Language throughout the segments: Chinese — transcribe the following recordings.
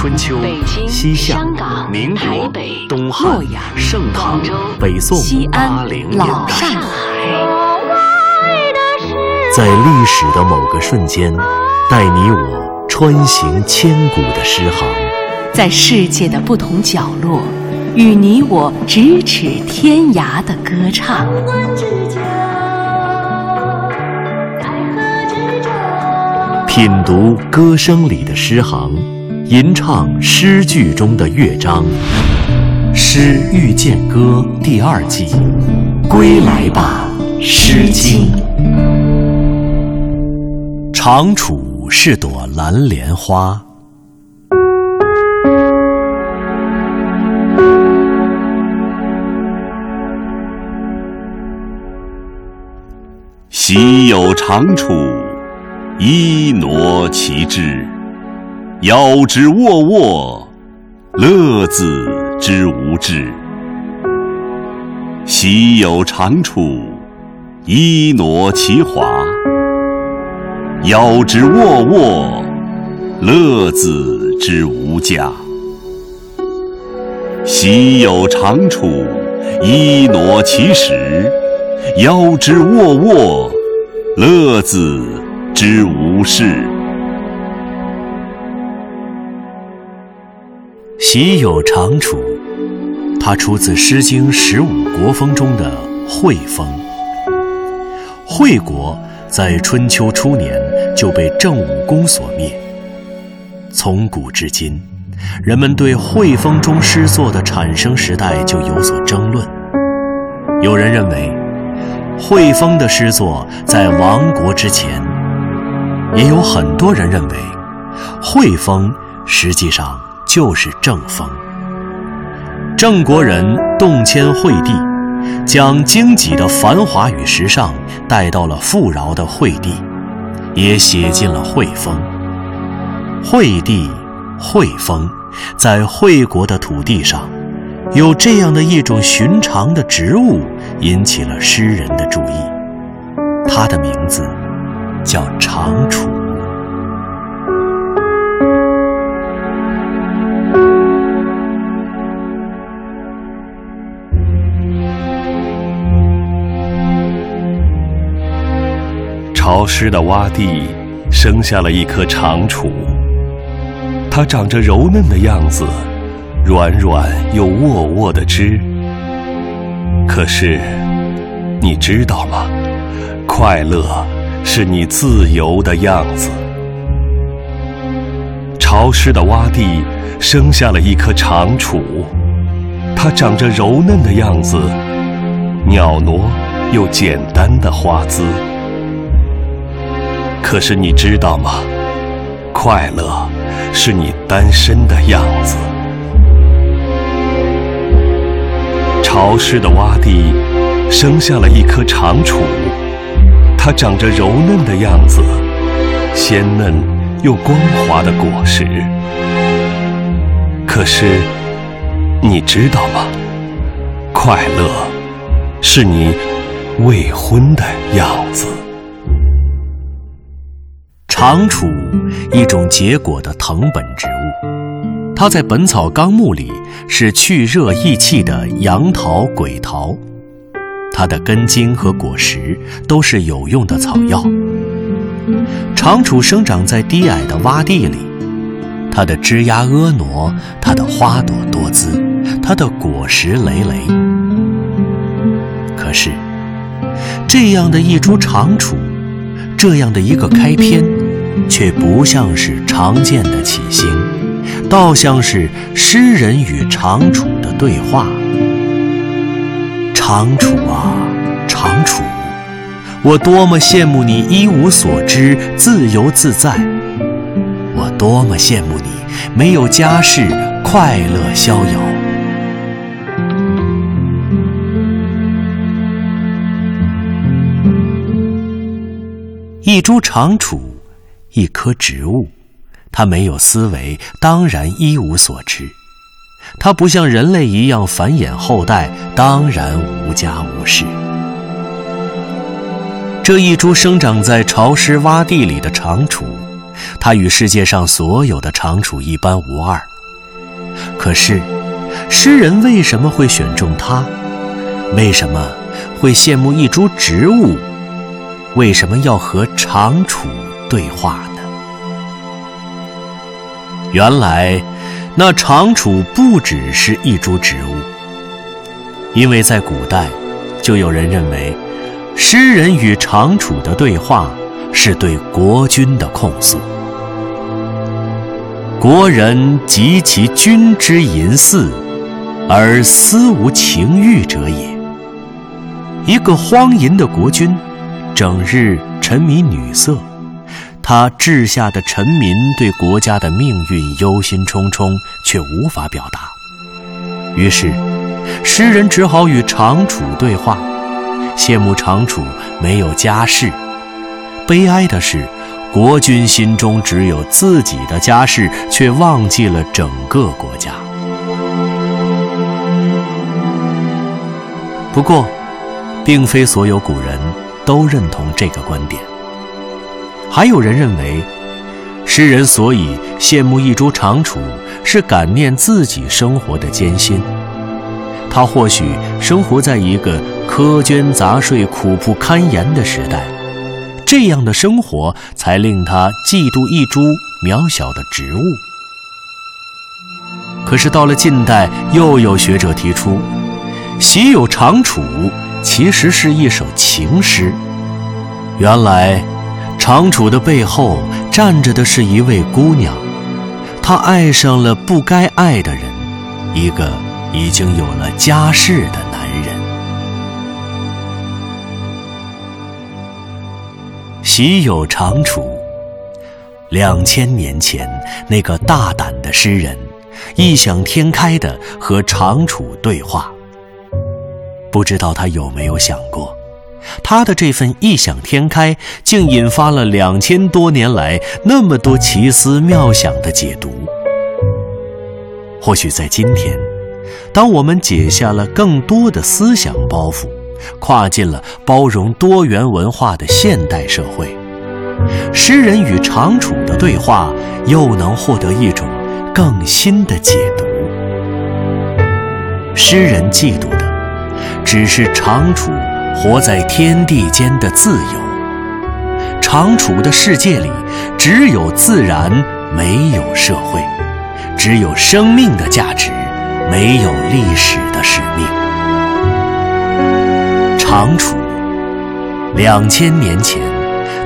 春秋、西夏、台北、东汉洛阳、盛唐北宋、西安八零年老代，上海。在历史的某个瞬间，带你我穿行千古的诗行。在世界的不同角落，与你我咫尺天涯的歌唱。品读歌声里的诗行，吟唱诗句中的乐章。《诗遇见歌》第二季，归来吧，《诗经》。长处是朵蓝莲花。昔有长处，一挪其枝，腰之沃沃，乐子之无志。昔有长处，一挪其华，腰之沃沃，乐子之无价。昔有长处，一挪其实，腰之沃沃，乐子之无事。习有长处，它出自《诗经·十五国风》中的惠风。惠国在春秋初年就被郑武公所灭。从古至今，人们对惠风中诗作的产生时代就有所争论。有人认为，惠风的诗作在亡国之前；也有很多人认为，惠风实际上就是郑风。郑国人动迁惠地，将荆棘的繁华与时尚带到了富饶的惠地，也写进了惠风。惠地、惠风，在惠国的土地上，有这样的一种寻常的植物，引起了诗人的注意。它的名字叫长楚。湿的洼地生下了一棵长楚，它长着柔嫩的样子，软软又沃沃的枝。可是，你知道吗？快乐是你自由的样子。潮湿的洼地生下了一棵长楚，它长着柔嫩的样子，袅娜又简单的花姿。可是你知道吗？快乐是你单身的样子。潮湿的洼地生下了一棵长楚，它长着柔嫩的样子，鲜嫩又光滑的果实。可是你知道吗？快乐是你未婚的样子。长楚，一种结果的藤本植物，它在《本草纲目》里是去热益气的杨桃、鬼桃，它的根茎和果实都是有用的草药。长楚生长在低矮的洼地里，它的枝丫婀娜，它的花朵多姿，它的果实累累。可是，这样的一株长楚，这样的一个开篇。却不像是常见的起兴，倒像是诗人与长楚的对话。长楚啊，长楚，我多么羡慕你一无所知，自由自在；我多么羡慕你没有家室，快乐逍遥。一株长楚。一棵植物，它没有思维，当然一无所知。它不像人类一样繁衍后代，当然无家无室。这一株生长在潮湿洼地里的长楚，它与世界上所有的长处一般无二。可是，诗人为什么会选中它？为什么会羡慕一株植物？为什么要和长处对话？原来，那长处不只是一株植物，因为在古代，就有人认为，诗人与长处的对话是对国君的控诉。国人及其君之淫祀，而思无情欲者也。一个荒淫的国君，整日沉迷女色，他治下的臣民对国家的命运忧心忡忡，却无法表达。于是，诗人只好与长楚对话，羡慕长楚没有家室。悲哀的是。国君心中只有自己的家事，却忘记了整个国家。不过，并非所有古人都认同这个观点。还有人认为，诗人所以羡慕一株长楚，是感念自己生活的艰辛。他或许生活在一个苛捐杂税、苦不堪言的时代。这样的生活才令他嫉妒一株渺小的植物。可是到了近代，又有学者提出，《喜有长处》其实是一首情诗。原来，长楚的背后站着的是一位姑娘，她爱上了不该爱的人，一个已经有了家室的男人。喜有长处？两千年前，那个大胆的诗人，异想天开的和长楚对话。不知道他有没有想过，他的这份异想天开，竟引发了两千多年来那么多奇思妙想的解读。或许在今天，当我们解下了更多的思想包袱。跨进了包容多元文化的现代社会，诗人与长楚的对话又能获得一种更新的解读。诗人嫉妒的，只是长楚活在天地间的自由。长楚的世界里，只有自然，没有社会；只有生命的价值，没有历史的使命。长楚，两千年前，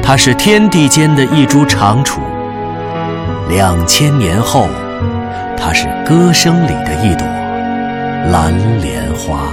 它是天地间的一株长楚；两千年后，它是歌声里的一朵蓝莲花。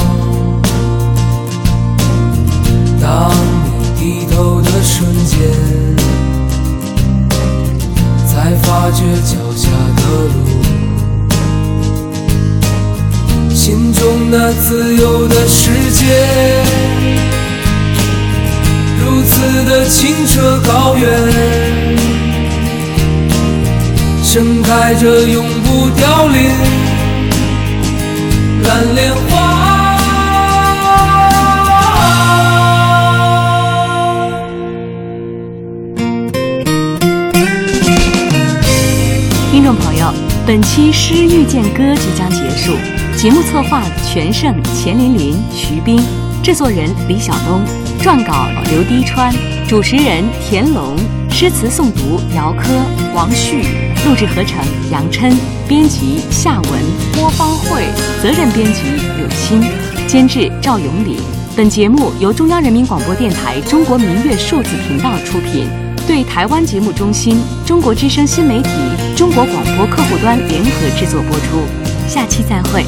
自由的世界，如此的清澈高远，盛开着永不凋零蓝莲花。听众朋友，本期《诗遇见歌》即将结束。节目策划：全胜、钱琳琳、徐冰；制作人：李晓东；撰稿：刘滴川；主持人：田龙；诗词诵读：姚科、王旭；录制合成：杨琛；编辑：夏文；播方慧责任编辑：柳青；监制：赵永礼。本节目由中央人民广播电台中国民乐数字频道出品，对台湾节目中心、中国之声新媒体、中国广播客户端联合制作播出。下期再会。